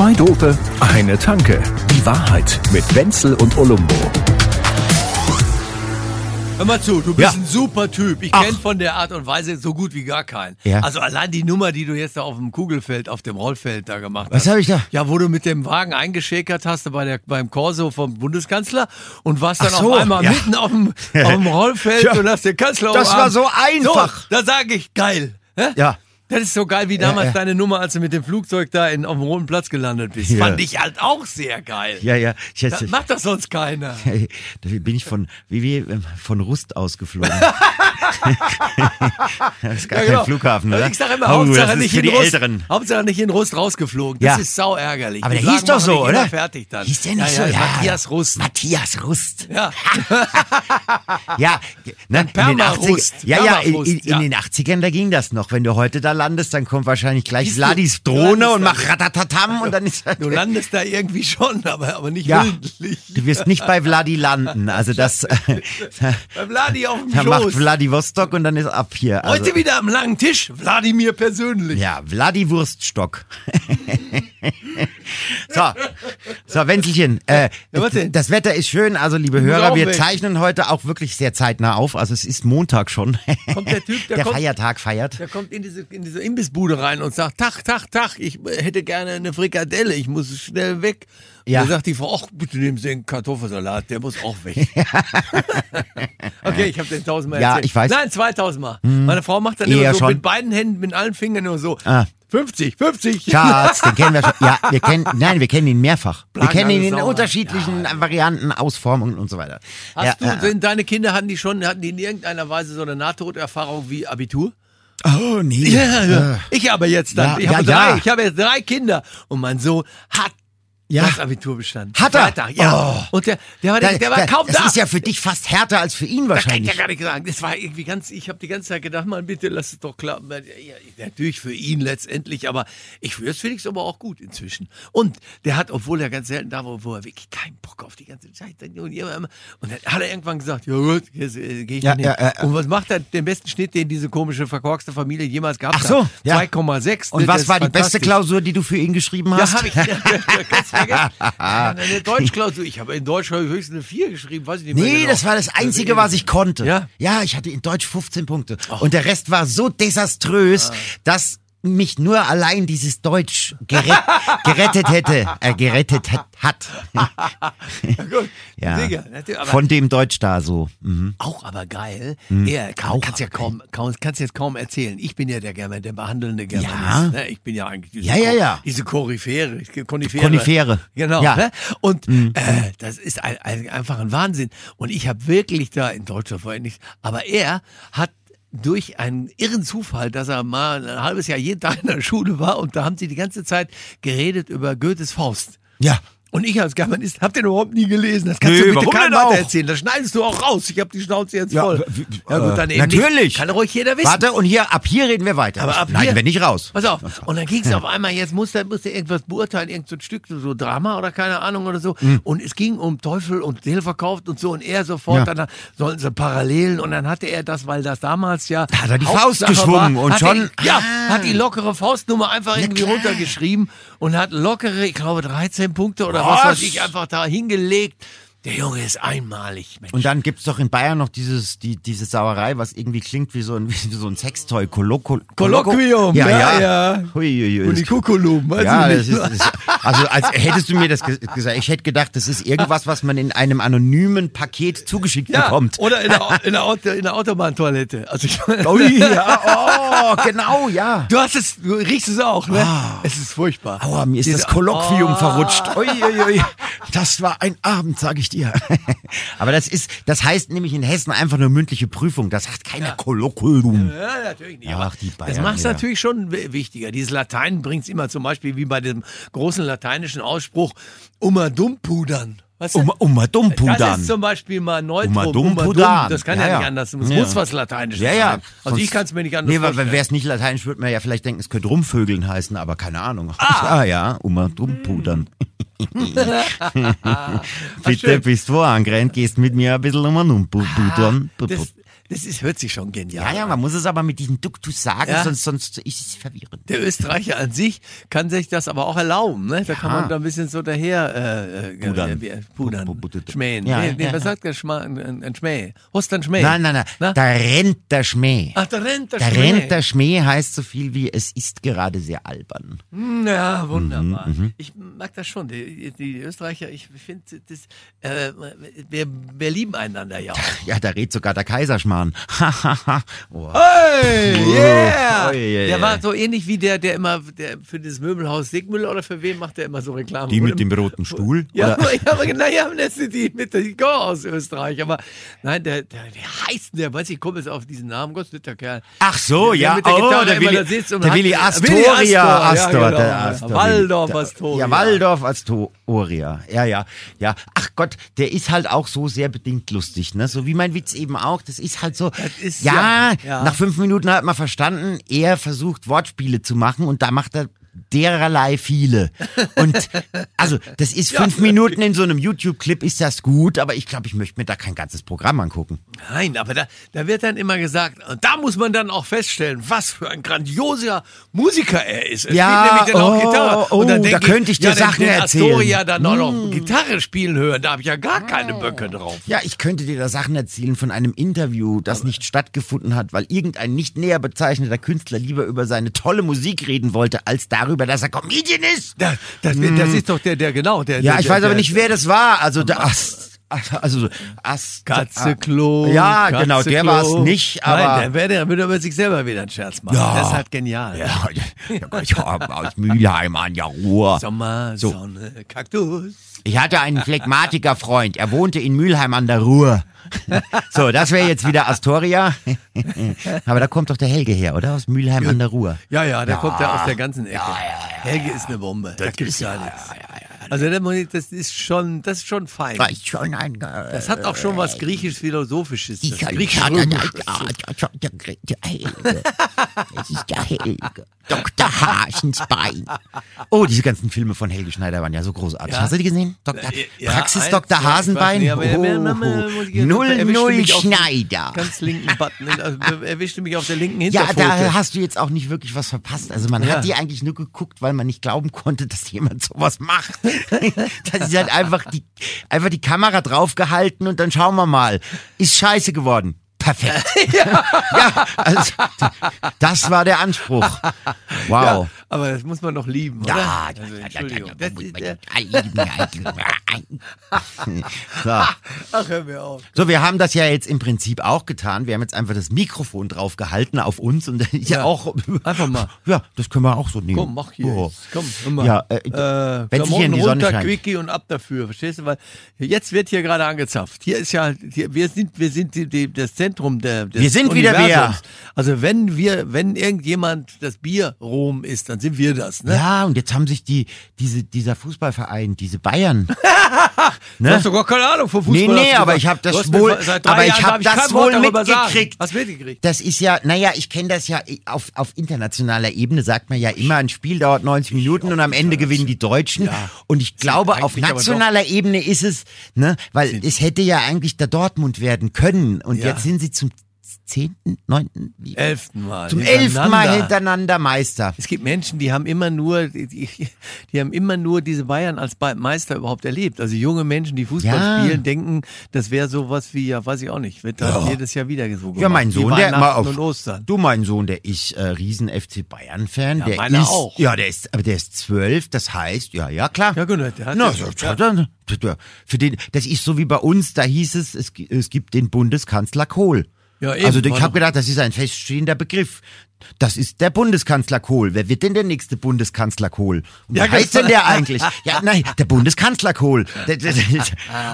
Zwei Dope, eine Tanke. Die Wahrheit mit Wenzel und Olumbo. Hör mal zu, du bist Ja. ein super Typ. Ich Ach. kenne von der Art und Weise so gut wie gar keinen. Ja. Also allein die Nummer, die du jetzt da auf dem Kugelfeld, auf dem Rollfeld da gemacht Was hast. hab ich da? Ja, wo du mit dem Wagen eingeschäkert hast bei der, beim Corso vom Bundeskanzler und warst dann Ach so, auf einmal ja. mitten auf dem, auf dem Rollfeld Ja. und hast den Kanzler Das umarmt. war so einfach. So, da sage ich, geil. Hä? Ja. Das ist so geil wie damals ja. deine Nummer, als du mit dem Flugzeug da in, auf dem Roten Platz gelandet bist. Ja. Fand ich halt auch sehr geil. Ja, ja. Ich, Das macht das sonst keiner. da bin ich von, wie, wie, ähm, von Rust ausgeflogen. das ist gar Ja, kein genau. Flughafen, oder? Ich sag immer, Oh, Hauptsache, nicht in Rust. Hauptsache nicht in Rust rausgeflogen. Das Ja. ist sau ärgerlich. Aber der hieß doch so, oder? fertig dann. Hieß der nicht ja, so? Ja. Matthias Rust. Matthias Rust. Ja. Ja, ne, in den Permarust. 80 ja, ja, in, in, in den 80ern, da ging das noch. Wenn du heute da landest, dann kommt wahrscheinlich gleich Vladis Drohne und macht ratatatam und dann ist Du landest da irgendwie schon, aber, aber nicht Ja, willentlich. du wirst nicht bei Vladi landen. Also das, Bei Vladi auf dem da macht Schoß. Vladivostok und dann ist ab hier. Also, Heute wieder am langen Tisch. Wladimir persönlich. Ja, Vladi Wurststock. so, so, Wenzelchen, äh, Ja, das Wetter ist schön, also liebe Hörer, wir weg. zeichnen heute auch wirklich sehr zeitnah auf, also es ist Montag schon. Kommt der Typ, der der kommt- Feiertag feiert. Der kommt in diese, in diese Imbissbude rein und sagt, Tag, Tag, Tag, ich hätte gerne eine Frikadelle, ich muss schnell weg. Ja. Und dann sagt die Frau, ach, bitte nehmen Sie den Kartoffelsalat, der muss auch weg. okay, ich habe den tausendmal Ja, erzählt. ich weiß. Nein, zweitausendmal. Meine Frau macht dann Eher immer so schon. mit beiden Händen, mit allen Fingern nur so. Ah. 50, 50. Schatz, den kennen wir schon. Ja, wir kennen, nein, wir kennen ihn mehrfach. Wir Blank, kennen ihn in sauer. unterschiedlichen Varianten, Ausformungen und so weiter. Hast ja, du, sind deine Kinder, hatten die schon, hatten die in irgendeiner Weise so eine Nahtoderfahrung wie Abitur? Oh, nee. Ja, ja. Ich aber jetzt dann. Ja, ich, habe ja, drei, ja. ich habe jetzt drei Kinder und mein Sohn hat Ja. das Abitur bestanden. Hat er? Freitag, ja. Oh. Und der, der war, Da- der, der war da- kaum das da. ist ja für dich fast härter als für ihn das kann ich wahrscheinlich. ja gar nicht sagen. Das war irgendwie ganz, ich habe die ganze Zeit gedacht, mal bitte lass es doch klappen. Ja, natürlich für ihn letztendlich, aber ich für Felix aber auch gut inzwischen. Und der hat, obwohl er ganz selten da war, wo er wirklich keinen Bock auf die ganze Zeit hat und immer, immer- und dann hat er irgendwann gesagt, ja gut, jetzt äh, gehe ich Ja, ja, ja. Und was macht er? Den besten Schnitt, den diese komische verkorkste Familie jemals gehabt Ach so, hat. ja. 2,6. Und Das was war die beste. Klausur, die du für ihn geschrieben Ja, hast? habe ich ja, vergessen. Ja, Eine Deutschklausur. Ich habe in Deutsch höchstens eine 4 geschrieben, weiß ich nicht mehr. Nee, genau. das war das Einzige, was ich konnte. Ja? Ja, ich hatte in Deutsch 15 Punkte. Und der Rest war so desaströs, dass mich nur allein dieses Deutsch gerett, gerettet hätte, äh, gerettet hat. Ja, aber Von dem Deutsch da so. Mhm. auch aber geil. Hm. Er kann, kannst ja kaum, kaum, kannst jetzt kaum erzählen. Ich bin ja der German, der behandelnde Germanist. Ja. Ne? Ich bin ja eigentlich diese, Ja, ja, ja. diese Koryphäre, Konifere. Konifere. Genau. Ja. Ne? Und äh, das ist ein, ein, einfach ein Wahnsinn. Und ich habe wirklich da in Deutschland vorher nichts, aber er hat durch einen irren Zufall, dass er mal ein halbes Jahr jeden Tag in der Schule war und da haben sie die ganze Zeit geredet über Goethes Faust. Ja. Und ich als Germanist hab den überhaupt nie gelesen. Das kannst Nö, du bitte keinem weitererzählen. Das schneidest du auch raus. Ich habe die Schnauze jetzt Ja, voll. Ja gut, dann äh, eben natürlich. Nicht. Kann ruhig jeder wissen. Warte, und hier, ab hier reden wir weiter. Aber ab Nein, hier- wenn nicht raus. Pass auf. Und dann ging es auf einmal, jetzt musste, musste irgendwas beurteilen, irgend so ein Stück, so Drama oder keine Ahnung oder so. Und es ging um Teufel und Seele verkauft und so. Und er sofort, Ja. dann sollten sie Parallelen. Und dann hatte er das, weil das damals ja. Hat er die Faust Hauptsache geschwungen war, und schon- Er, ja, Ah. hat die lockere Faustnummer einfach irgendwie runtergeschrieben und hat lockere, ich glaube, 13 Punkte oder was Was? weiß ich, einfach da hingelegt. Der Junge ist einmalig, Mensch. Und dann gibt's doch in Bayern noch dieses, die, diese Sauerei, was irgendwie klingt wie so ein, wie so ein Sextoy. Koloko Kolloquium, ja, ja, ja. ja. Hui, hui, hui. Unikukulum, weiß Ja, ich das nicht. ist, das, also als hättest du mir das ge- gesagt, ich hätte gedacht, das ist irgendwas, was man in einem anonymen Paket zugeschickt ja, bekommt. oder in der, in der, Auto, in der Autobahntoilette. Also ich, Ui, ja, oh, genau, ja. Du hast es, du riechst es auch, ne? Es ist furchtbar. Aua, mir ist Diese- das Kolloquium Oh. verrutscht. Ui, ui, ui. Das war ein Abend, sag ich dir. Aber das ist, das heißt nämlich in Hessen einfach nur mündliche Prüfung. Das sagt keiner Kolloquium. Ja, natürlich nicht. Ach, die Bayern, das macht es ja. natürlich schon wichtiger. Dieses Latein bringt es immer zum Beispiel wie bei dem großen lateinischen Ausspruch, umma dumm pudern. Weißt du? Um, um dumm das ist zum Beispiel mal Neutrum. Dumm. pudern. Das kann Ja, ja, ja. nicht anders. Es Ja. muss was Lateinisches Ja, ja. sein. Also ich Sonst- kann es mir nicht anders Nee, weil vorstellen. wäre es nicht lateinisch, würde man ja vielleicht denken, es könnte rumvögeln heißen, aber keine Ahnung. Ah, ja, um dumm pudern. Bitte bist du angerannt, gehst mit mir ein bisschen um dumm pudern. Das, das ist, hört sich schon genial Ja, ja, an. man muss es aber mit diesem Duktus sagen, Ja. sonst, sonst ist es verwirrend. Der Österreicher an sich kann sich das aber auch erlauben. Ne? Da kann man da ein bisschen so daher äh, äh, Pudern. äh, pudern. Schmähen. Ja, nee, nee, ja, was ja. sagt der Schma ein, ein Schmäh? Hast du einen Schmäh? Nein, nein, nein, Na? da rennt der Schmäh. Ach, da rennt der, Da Schmäh. rennt der Schmäh heißt so viel wie, es ist gerade sehr albern. Hm, Ja, wunderbar. Mhm, Ich mag das schon. Die, die Österreicher, ich finde, äh, wir, wir lieben einander ja auch. Ja, da redet sogar der Kaiserschmarrn. Oh. Hey, yeah! Oh, yeah, Der yeah. war so ähnlich wie der, der immer der für das Möbelhaus Sigmüller oder für wen macht der immer so Reklame? Die mit dem roten Stuhl? Ja, aber, ja, aber genau, ja, das sind die mit der Go aus Österreich. Aber nein, der, der, der heißt, der weiß ich, komme jetzt auf diesen Namen, Gott, netter Kerl. Ach so, Der ja, mit der oh, der immer Willi, da sitzt und der hat- Willi Willi Astoria, Astor, Astor, ja, der genau. Astor. Waldorf Der- Astoria. Ja, Waldorf Astoria, ja, ja, ja. Ach Gott, der ist halt auch so sehr bedingt lustig, ne? So wie mein Witz eben auch, das ist halt so, ist ja, ja- ja. nach fünf Minuten hat man verstanden, er versucht Wortspiele zu machen und da macht er dererlei viele. Und also, das ist fünf Minuten in so einem YouTube-Clip, ist das gut, aber ich glaube, ich möchte mir da kein ganzes Programm angucken. Nein, aber da, da wird dann immer gesagt, und da muss man dann auch feststellen, was für ein grandioser Musiker er ist. Er Ja, spielt nämlich dann auch oh, Gitarre. oh, und dann da könnte ich dir ja, Sachen den, erzählen. Astoria dann auch noch Gitarre spielen hören, da habe ich ja gar keine Böcke drauf. Ja, ich könnte dir da Sachen erzählen von einem Interview, das nicht stattgefunden hat, weil irgendein nicht näher bezeichneter Künstler lieber über seine tolle Musik reden wollte, als darüber, dass er Comedian ist. Das, das, das ist doch der, der genau, der. Hm. Ja, der, ich der, weiß aber der- nicht, wer das war. Also der Ast, also Ast, Katzeklo. Ja, genau, der war es nicht, aber Nein, der, wäre- der würde über sich selber wieder einen Scherz machen. Ja. Das ist halt genial. ja, ja, ich hab aus Mülheim an der Ruhr. Sommer, So. Sonne, Kaktus. Ich hatte einen Phlegmatiker-Freund. Er wohnte in Mülheim an der Ruhr. So, das wäre jetzt wieder Astoria. Aber da kommt doch der Helge her, oder? Aus Mülheim an der Ruhr. Ja, ja, der kommt ja aus der ganzen Ecke. Helge ist eine Bombe. da gibt's gar ja, nichts. Also der Mo- das ist schon, das ist schon fein. War ich schon ein. Das hat auch schon was griechisch-philosophisches. Ich das griechisch-römisches. der Helge. Es ist der Helge. Dr. Haschensbein. Oh, diese ganzen Filme von Helge Schneider waren ja so großartig. Ja. Hast du die gesehen? Dr. Äh, ja, Praxis eins, Dr. ja, Hasenbein. nicht, Oh, Null Null Schneider. Ganz linken Button. Also, erwischte mich auf der linken Ja, Hinterpfote. da hast du jetzt auch nicht wirklich was verpasst. Also man Ja. hat die eigentlich nur geguckt, weil man nicht glauben konnte, dass jemand sowas macht. das ist halt einfach die, einfach die Kamera draufgehalten und dann schauen wir mal. Ist scheiße geworden. Perfekt. ja. also, das war der Anspruch. Wow. Ja, aber das muss man doch lieben, oder? Ja, also, ja, Entschuldigung. ja, Das ist, so. ach, hör mir auf. so, wir haben das ja jetzt im Prinzip auch getan. Wir haben jetzt einfach das Mikrofon draufgehalten auf uns und ist ja, Ja, auch. einfach mal. Ja, das können wir auch so nehmen. Komm, mach hier. Oh. Komm, hör mal. Ja, äh, äh, wenn sich hier in die Sonne runter, scheint. Quickie und ab dafür, verstehst du? Weil jetzt wird hier gerade angezapft. Hier ist ja, hier, wir sind, wir sind die, die, das Zentrum der, des Wir sind wieder Universums. Also wenn wir, wenn irgendjemand das Bier Rom ist, dann sind wir das, ne? Ja, und jetzt haben sich die, diese, dieser Fußballverein, diese Bayern. Du hast doch gar keine Ahnung vom Nee, Fußball. nee, du aber ich habe das wohl, aber ich habe darf das wohl mitgekriegt. Hast mitgekriegt? Das ist ja, naja, ich kenne das ja auf, auf internationaler Ebene, sagt man ja immer, ein Spiel dauert 90 Minuten und am Ende gewinnen die Deutschen. Und ich glaube, auf nationaler Ebene ist es, ne, weil es hätte ja eigentlich der Dortmund werden können. Und Ja. jetzt sind sie zum zehnten, neunten, Elften Mal. zum elften Mal hintereinander. Meister. Es gibt Menschen, die haben immer nur, die, die, haben immer nur diese Bayern als Meister überhaupt erlebt. Also junge Menschen, die Fußball Ja. spielen, denken, das wäre sowas wie, ja, weiß ich auch nicht, wird da jedes Jahr wieder so gemacht. Ja, mein Sohn, der mal Weihnachten auf, Ostern. du, mein Sohn, der ist äh, riesen FC Bayern Fan. Ja, der meiner ist, auch. Ja, der ist, aber der ist zwölf. Das heißt, ja, ja klar. Ja, genau, der hat Na, ja- so, ja. dann, ja. für den, das ist so wie bei uns. Da hieß es, es, es gibt den Bundeskanzler Kohl. Ja, eben, also ich habe gedacht, das ist ein feststehender Begriff. Das ist der Bundeskanzler Kohl. Wer wird denn der nächste Bundeskanzler Kohl? Und Ja, wer heißt genau. denn der eigentlich? Ja, nein, der Bundeskanzler Kohl.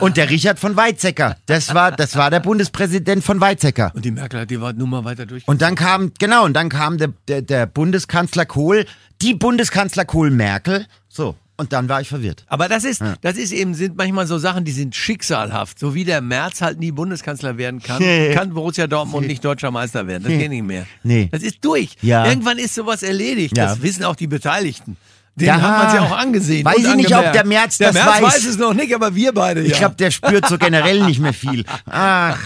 Und der Richard von Weizsäcker. Das war, das war der Bundespräsident von Weizsäcker. Und die Merkel hat die Nummer weiter durch. Und dann kam, genau, und dann kam der, der, der Bundeskanzler Kohl, die Bundeskanzler Kohl Merkel. So, und dann war ich verwirrt. Aber das ist, das ist eben, sind manchmal so Sachen, die sind schicksalhaft. So wie der Merz halt nie Bundeskanzler werden kann, kann Borussia Dortmund nicht deutscher Meister werden. Das geht nicht mehr. Nee. Das ist durch. Ja. Irgendwann ist sowas erledigt. Ja. Das wissen auch die Beteiligten. Den Ja. hat man sich auch angesehen. Weiß ich nicht, ob der Merz der das Merz weiß. weiß es noch nicht, aber wir beide ja. Ich glaube, der spürt so generell nicht mehr viel. Ach,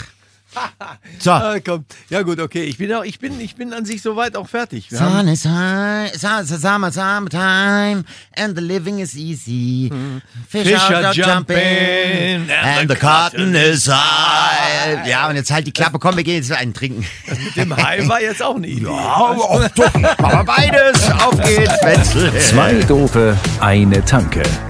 So. Ah, komm. Ja gut, okay. Ich bin auch, ich bin, ich bin an sich soweit auch fertig. Wir Sun is high, sun, summer, summertime, and the living is easy. Fish, Fish are are jumping, jumping, and the cotton is high. Ja, und jetzt halt die Klappe, komm, wir gehen jetzt einen trinken. mit dem Hai war jetzt auch eine Idee. Aber beides, auf geht's. Zwei Dope, eine Tanke.